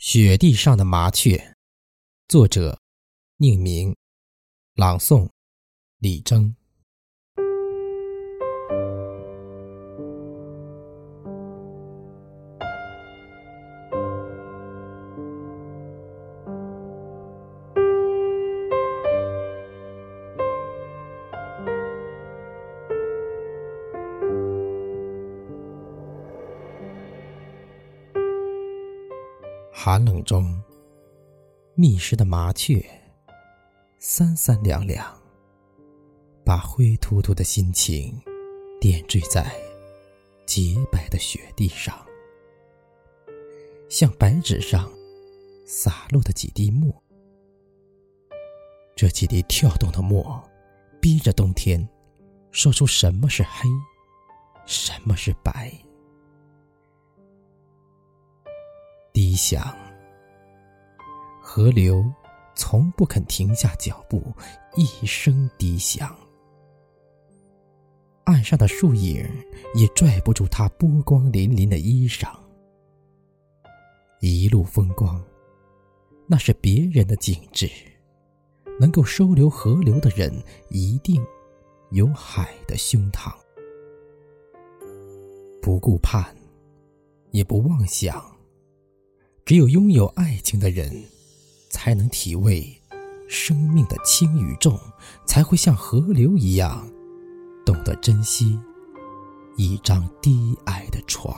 雪地上的麻雀，作者：宁明，朗诵：李征。寒冷中，觅食的麻雀，三三两两，把灰秃秃的心情点缀在洁白的雪地上，像白纸上洒落的几滴墨。这几滴跳动的墨，逼着冬天说出什么是黑，什么是白。低响，河流从不肯停下脚步，一声低响。岸上的树影也拽不住他波光粼粼的衣裳。一路风光，那是别人的景致。能够收留河流的人，一定有海的胸膛。不顾盼，也不妄想。只有拥有爱情的人，才能体味生命的轻与重，才会像河流一样，懂得珍惜一张低矮的床。